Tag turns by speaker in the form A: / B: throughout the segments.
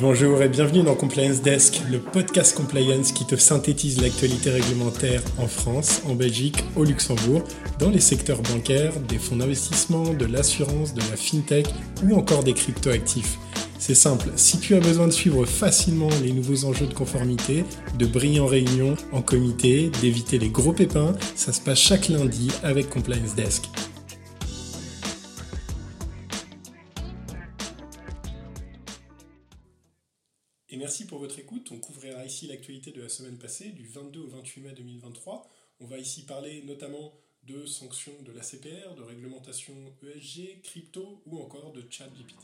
A: Bonjour et bienvenue dans Compliance Desk, le podcast compliance qui te synthétise l'actualité réglementaire en France, en Belgique, au Luxembourg, dans les secteurs bancaires, des fonds d'investissement, de l'assurance, de la fintech ou encore des cryptoactifs. C'est simple, si tu as besoin de suivre facilement les nouveaux enjeux de conformité, de briller en réunion, en comité, d'éviter les gros pépins, ça se passe chaque lundi avec Compliance Desk. Semaine passée, du 22 au 28 mai 2023. On va ici parler notamment de sanctions de la CPR, de réglementation ESG, crypto ou encore de chat GPT.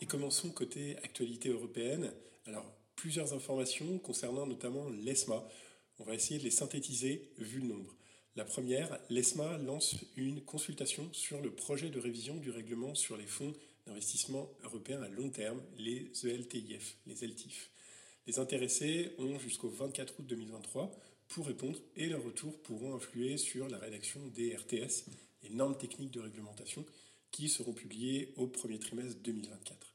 A: Et commençons côté actualité européenne. Alors, plusieurs informations concernant notamment l'ESMA. On va essayer de les synthétiser vu le nombre. La première, l'ESMA lance une consultation sur le projet de révision du règlement sur les fonds d'investissement européens à long terme, les ELTIF, les ELTIF. Les intéressés ont jusqu'au 24 août 2023 pour répondre et leurs retours pourront influer sur la rédaction des RTS, les normes techniques de réglementation, qui seront publiées au premier trimestre 2024.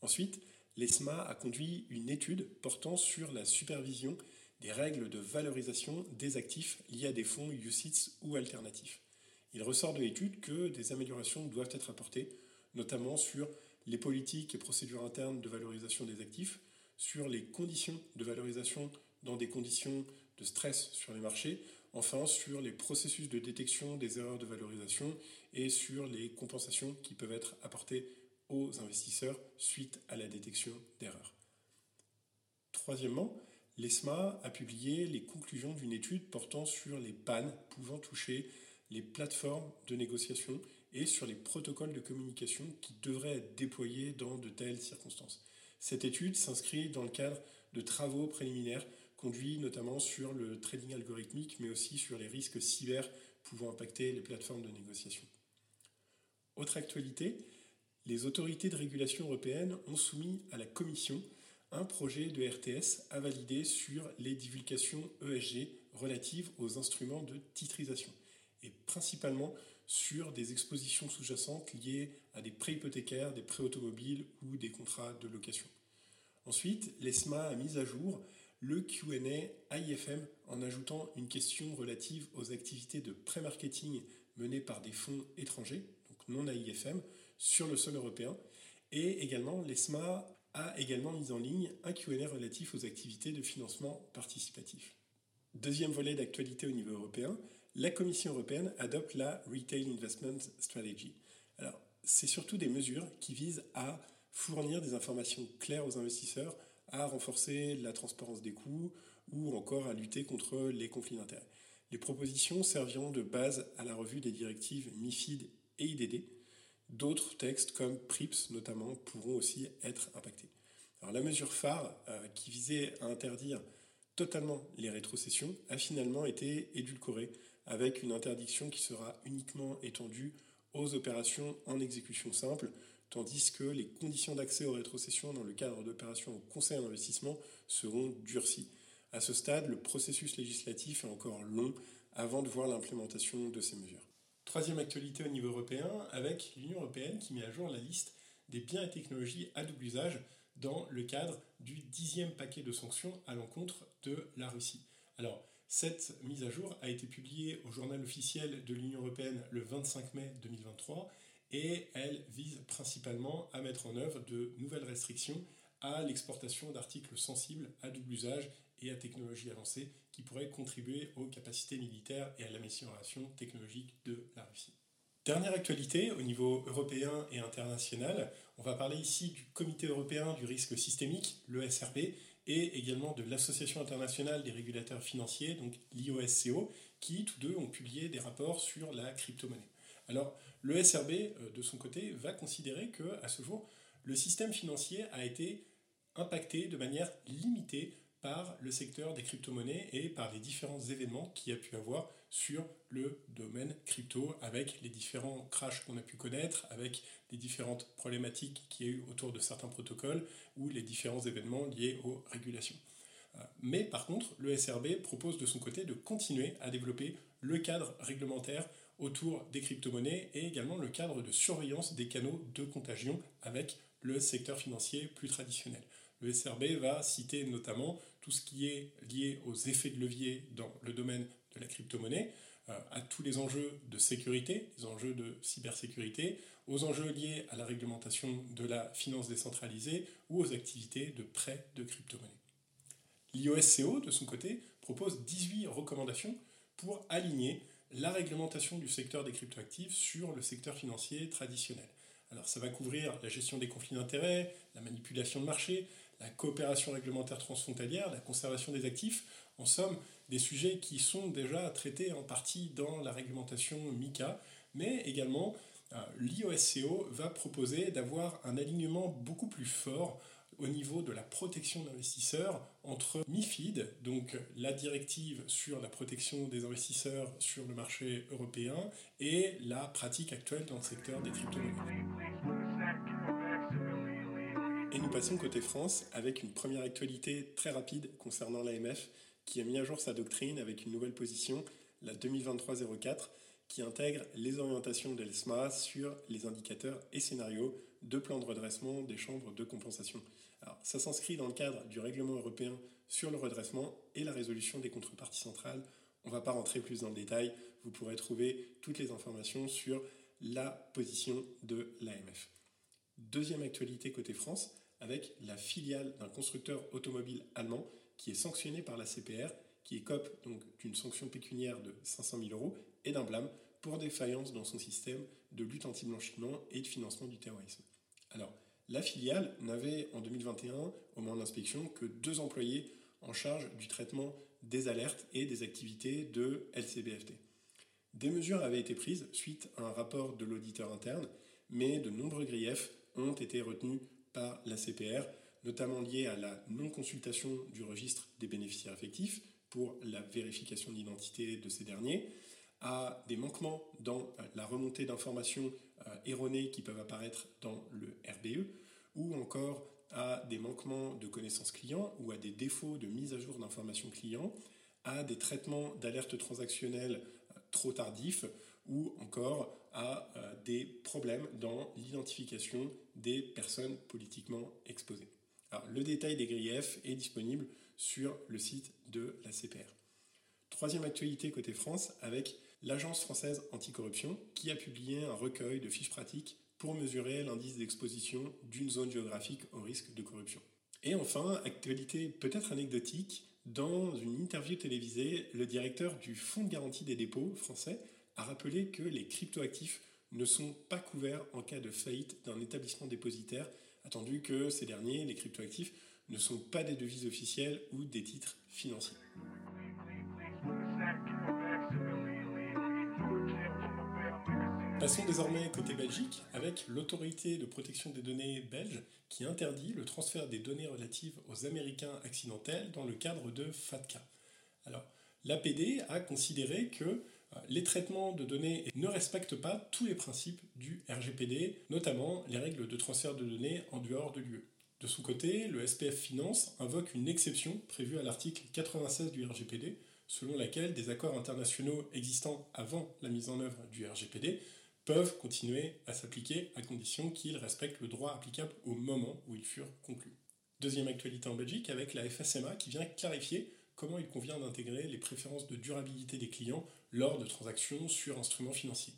A: Ensuite, l'ESMA a conduit une étude portant sur la supervision des règles de valorisation des actifs liés à des fonds UCITS ou alternatifs. Il ressort de l'étude que des améliorations doivent être apportées, notamment sur les politiques et procédures internes de valorisation des actifs, sur les conditions de valorisation dans des conditions de stress sur les marchés, enfin sur les processus de détection des erreurs de valorisation et sur les compensations qui peuvent être apportées aux investisseurs suite à la détection d'erreurs. Troisièmement, l'ESMA a publié les conclusions d'une étude portant sur les pannes pouvant toucher les plateformes de négociation et sur les protocoles de communication qui devraient être déployés dans de telles circonstances. Cette étude s'inscrit dans le cadre de travaux préliminaires conduits notamment sur le trading algorithmique, mais aussi sur les risques cyber pouvant impacter les plateformes de négociation. Autre actualité, les autorités de régulation européennes ont soumis à la Commission un projet de RTS à valider sur les divulgations ESG relatives aux instruments de titrisation, et principalement sur des expositions sous-jacentes liées à des prêts hypothécaires, des prêts automobiles ou des contrats de location. Ensuite, l'ESMA a mis à jour le QA AIFM en ajoutant une question relative aux activités de pré-marketing menées par des fonds étrangers, donc non AIFM, sur le sol européen. Et également, l'ESMA a également mis en ligne un QA relatif aux activités de financement participatif. Deuxième volet d'actualité au niveau européen, la Commission européenne adopte la Retail Investment Strategy. Alors, c'est surtout des mesures qui visent à fournir des informations claires aux investisseurs, à renforcer la transparence des coûts ou encore à lutter contre les conflits d'intérêts. Les propositions serviront de base à la revue des directives MIFID et IDD. D'autres textes comme PRIPS notamment pourront aussi être impactés. Alors la mesure phare euh, qui visait à interdire totalement les rétrocessions a finalement été édulcorée avec une interdiction qui sera uniquement étendue aux opérations en exécution simple, tandis que les conditions d'accès aux rétrocessions dans le cadre d'opérations au conseil d'investissement seront durcies. À ce stade, le processus législatif est encore long avant de voir l'implémentation de ces mesures. Troisième actualité au niveau européen, avec l'Union européenne qui met à jour la liste des biens et technologies à double usage dans le cadre du dixième paquet de sanctions à l'encontre de la Russie. Alors, cette mise à jour a été publiée au journal officiel de l'Union européenne le 25 mai 2023 et elle vise principalement à mettre en œuvre de nouvelles restrictions à l'exportation d'articles sensibles à double usage et à technologie avancée qui pourraient contribuer aux capacités militaires et à l'amélioration technologique de la Russie. Dernière actualité au niveau européen et international, on va parler ici du Comité européen du risque systémique, le SRB, et également de l'Association internationale des régulateurs financiers, donc l'IOSCO, qui tous deux ont publié des rapports sur la crypto-monnaie. Alors, le SRB, euh, de son côté, va considérer que, à ce jour, le système financier a été impacté de manière limitée par le secteur des crypto-monnaies et par les différents événements qu'il y a pu avoir sur le domaine crypto avec les différents crashs qu'on a pu connaître, avec les différentes problématiques qu'il y a eu autour de certains protocoles ou les différents événements liés aux régulations. Euh, mais par contre, le SRB propose de son côté de continuer à développer le cadre réglementaire autour des crypto-monnaies et également le cadre de surveillance des canaux de contagion avec le secteur financier plus traditionnel. Le SRB va citer notamment tout ce qui est lié aux effets de levier dans le domaine de la crypto-monnaie, euh, à tous les enjeux de sécurité, les enjeux de cybersécurité, aux enjeux liés à la réglementation de la finance décentralisée ou aux activités de prêt de crypto-monnaie. L'IOSCO, de son côté, propose 18 recommandations pour aligner la réglementation du secteur des cryptoactifs sur le secteur financier traditionnel. Alors ça va couvrir la gestion des conflits d'intérêts, la manipulation de marché, la coopération réglementaire transfrontalière, la conservation des actifs, en somme des sujets qui sont déjà traités en partie dans la réglementation MICA, mais également euh, l'IOSCO va proposer d'avoir un alignement beaucoup plus fort au niveau de la protection d'investisseurs entre MIFID, donc la directive sur la protection des investisseurs sur le marché européen, et la pratique actuelle dans le secteur des crypto-monnaies. Et nous passons côté France avec une première actualité très rapide concernant l'AMF qui a mis à jour sa doctrine avec une nouvelle position, la 2023-04, qui intègre les orientations de l'ESMA sur les indicateurs et scénarios de plan de redressement des chambres de compensation. Alors, ça s'inscrit dans le cadre du règlement européen sur le redressement et la résolution des contreparties centrales. On ne va pas rentrer plus dans le détail, vous pourrez trouver toutes les informations sur la position de l'AMF. Deuxième actualité côté France, avec la filiale d'un constructeur automobile allemand qui est sanctionné par la CPR, qui écope donc d'une sanction pécuniaire de 500 000 euros et d'un blâme pour défaillance dans son système de lutte anti-blanchiment et de financement du terrorisme. Alors, la filiale n'avait en 2021, au moment d'inspection, que deux employés en charge du traitement des alertes et des activités de LCBFT. Des mesures avaient été prises suite à un rapport de l'auditeur interne, mais de nombreux griefs ont été retenus par la CPR, notamment liés à la non-consultation du registre des bénéficiaires effectifs pour la vérification de l'identité de ces derniers, à des manquements dans la remontée d'informations euh, erronées qui peuvent apparaître dans le RBE, ou encore à des manquements de connaissances clients ou à des défauts de mise à jour d'informations clients, à des traitements d'alerte transactionnelle euh, trop tardifs, ou encore à euh, des problèmes dans l'identification des personnes politiquement exposées. Alors, le détail des griefs est disponible sur le site de la CPR. Troisième actualité côté France avec l'Agence française anticorruption qui a publié un recueil de fiches pratiques pour mesurer l'indice d'exposition d'une zone géographique au risque de corruption. Et enfin, actualité peut-être anecdotique, dans une interview télévisée, le directeur du Fonds de garantie des dépôts français a rappelé que les cryptoactifs ne sont pas couverts en cas de faillite d'un établissement dépositaire, attendu que ces derniers, les cryptoactifs, ne sont pas des devises officielles ou des titres financiers. Passons désormais côté Belgique avec l'autorité de protection des données belge qui interdit le transfert des données relatives aux Américains accidentels dans le cadre de FATCA. Alors, l'APD a considéré que les traitements de données ne respectent pas tous les principes du RGPD, notamment les règles de transfert de données en dehors de l'UE. De son côté, le SPF Finance invoque une exception prévue à l'article 96 du RGPD, selon laquelle des accords internationaux existants avant la mise en œuvre du RGPD peuvent continuer à s'appliquer à condition qu'ils respectent le droit applicable au moment où ils furent conclus. Deuxième actualité en Belgique avec la FSMA qui vient clarifier comment il convient d'intégrer les préférences de durabilité des clients lors de transactions sur instruments financiers.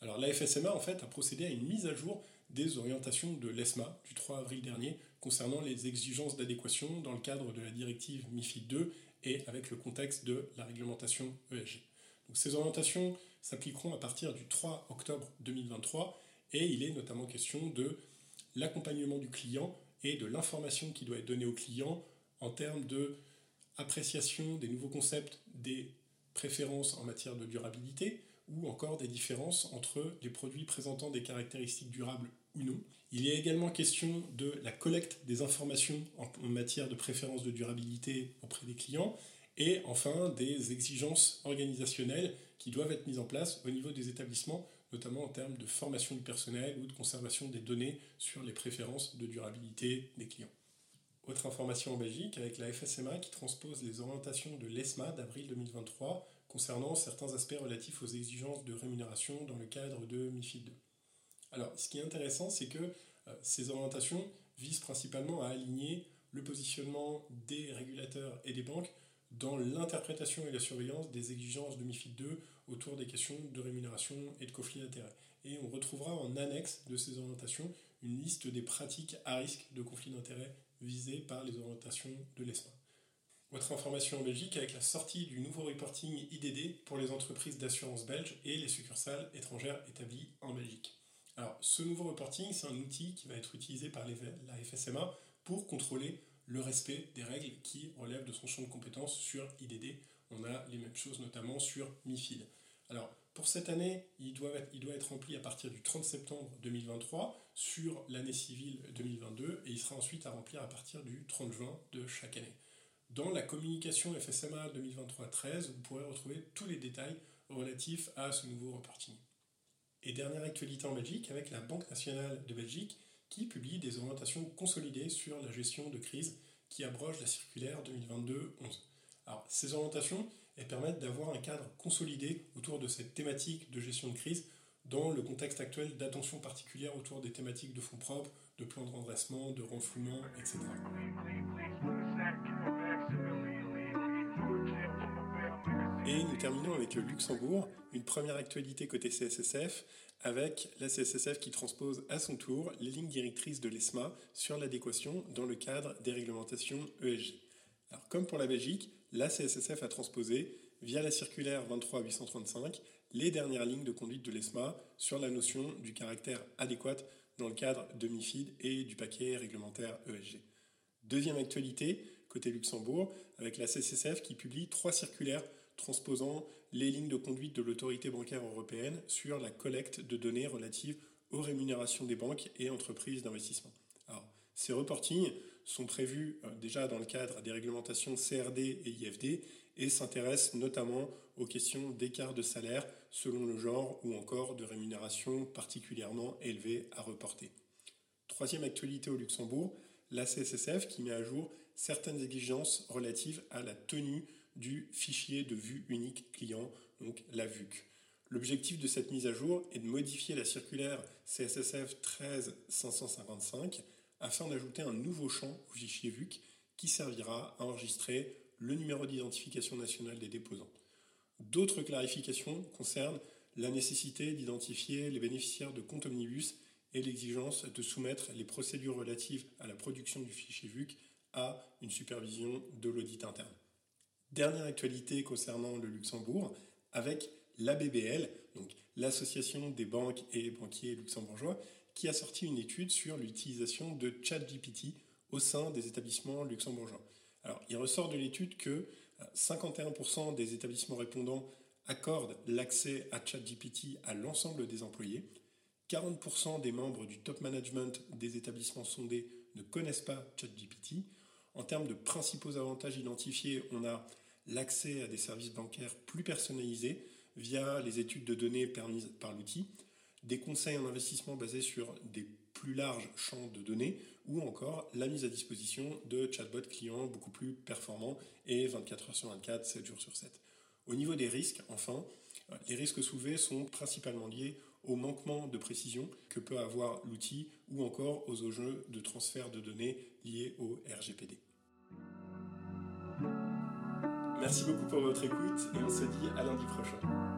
A: Alors la FSMA en fait a procédé à une mise à jour des orientations de l'ESMA du 3 avril dernier concernant les exigences d'adéquation dans le cadre de la directive MIFID 2 et avec le contexte de la réglementation ESG. Donc, ces orientations s'appliqueront à partir du 3 octobre 2023 et il est notamment question de l'accompagnement du client et de l'information qui doit être donnée au client en termes de appréciation des nouveaux concepts, des préférences en matière de durabilité ou encore des différences entre les produits présentant des caractéristiques durables ou non. Il y a également question de la collecte des informations en matière de préférences de durabilité auprès des clients et enfin des exigences organisationnelles qui doivent être mises en place au niveau des établissements, notamment en termes de formation du personnel ou de conservation des données sur les préférences de durabilité des clients. Autre information en Belgique, avec la FSMA qui transpose les orientations de l'ESMA d'avril 2023 concernant certains aspects relatifs aux exigences de rémunération dans le cadre de MIFID 2. Alors, ce qui est intéressant, c'est que euh, ces orientations visent principalement à aligner le positionnement des régulateurs et des banques dans l'interprétation et la surveillance des exigences de MIFID 2 autour des questions de rémunération et de conflit d'intérêts. Et on retrouvera en annexe de ces orientations une liste des pratiques à risque de conflit d'intérêts visées par les orientations de l'ESMA. Autre information en Belgique avec la sortie du nouveau reporting IDD pour les entreprises d'assurance belges et les succursales étrangères établies en Belgique. Alors, ce nouveau reporting, c'est un outil qui va être utilisé par la FSMA pour contrôler le respect des règles qui relèvent de son champ de compétences sur IDD. On a les mêmes choses notamment sur MIFID. Alors, pour cette année, il doit être rempli à partir du 30 septembre 2023 sur l'année civile 2022 et il sera ensuite à remplir à partir du 30 juin de chaque année. Dans la communication FSMA 2023-13, vous pourrez retrouver tous les détails relatifs à ce nouveau reporting. Et dernière actualité en Belgique avec la Banque nationale de Belgique qui publie des orientations consolidées sur la gestion de crise qui abroge la circulaire 2022-11. Alors, ces orientations, elles permettent d'avoir un cadre consolidé autour de cette thématique de gestion de crise dans le contexte actuel d'attention particulière autour des thématiques de fonds propres, de plans de redressement, de renflouement, etc. Et nous terminons avec le Luxembourg, une première actualité côté CSSF, avec la CSSF qui transpose à son tour les lignes directrices de l'ESMA sur l'adéquation dans le cadre des réglementations ESG. Alors, comme pour la Belgique, la CSSF a transposé, via la circulaire 23-835, les dernières lignes de conduite de l'ESMA sur la notion du caractère adéquat dans le cadre de MIFID et du paquet réglementaire ESG. Deuxième actualité, côté Luxembourg, avec la CSSF qui publie trois circulaires transposant les lignes de conduite de l'autorité bancaire européenne sur la collecte de données relatives aux rémunérations des banques et entreprises d'investissement. Ces reportings sont prévus euh, déjà dans le cadre des réglementations CRD et IFD et s'intéressent notamment aux questions d'écart de salaire selon le genre ou encore de rémunération particulièrement élevée à reporter. Troisième actualité au Luxembourg, la CSSF qui met à jour certaines exigences relatives à la tenue du fichier de vue unique client, donc la VUC. L'objectif de cette mise à jour est de modifier la circulaire CSSF 13555 afin d'ajouter un nouveau champ au fichier VUC qui servira à enregistrer le numéro d'identification nationale des déposants. D'autres clarifications concernent la nécessité d'identifier les bénéficiaires de compte omnibus et l'exigence de soumettre les procédures relatives à la production du fichier VUC à une supervision de l'audit interne. Dernière actualité concernant le Luxembourg, avec l'ABBL, donc l'Association des banques et banquiers luxembourgeois, qui a sorti une étude sur l'utilisation de ChatGPT au sein des établissements luxembourgeois. Alors, il ressort de l'étude que 51% euh, des établissements répondants accordent l'accès à ChatGPT à l'ensemble des employés, 40% des membres du top management des établissements sondés ne connaissent pas ChatGPT. En termes de principaux avantages identifiés, on a l'accès à des services bancaires plus personnalisés via les études de données permises par l'outil, des conseils en investissement basés sur des plus larges champs de données ou encore la mise à disposition de chatbots clients beaucoup plus performants et 24 heures sur 24, 7 jours sur 7. Au niveau des risques, enfin, les risques soulevés sont principalement liés au manquement de précision que peut avoir l'outil ou encore aux enjeux de transfert de données liés au RGPD. Merci beaucoup pour votre écoute et on se dit à lundi prochain.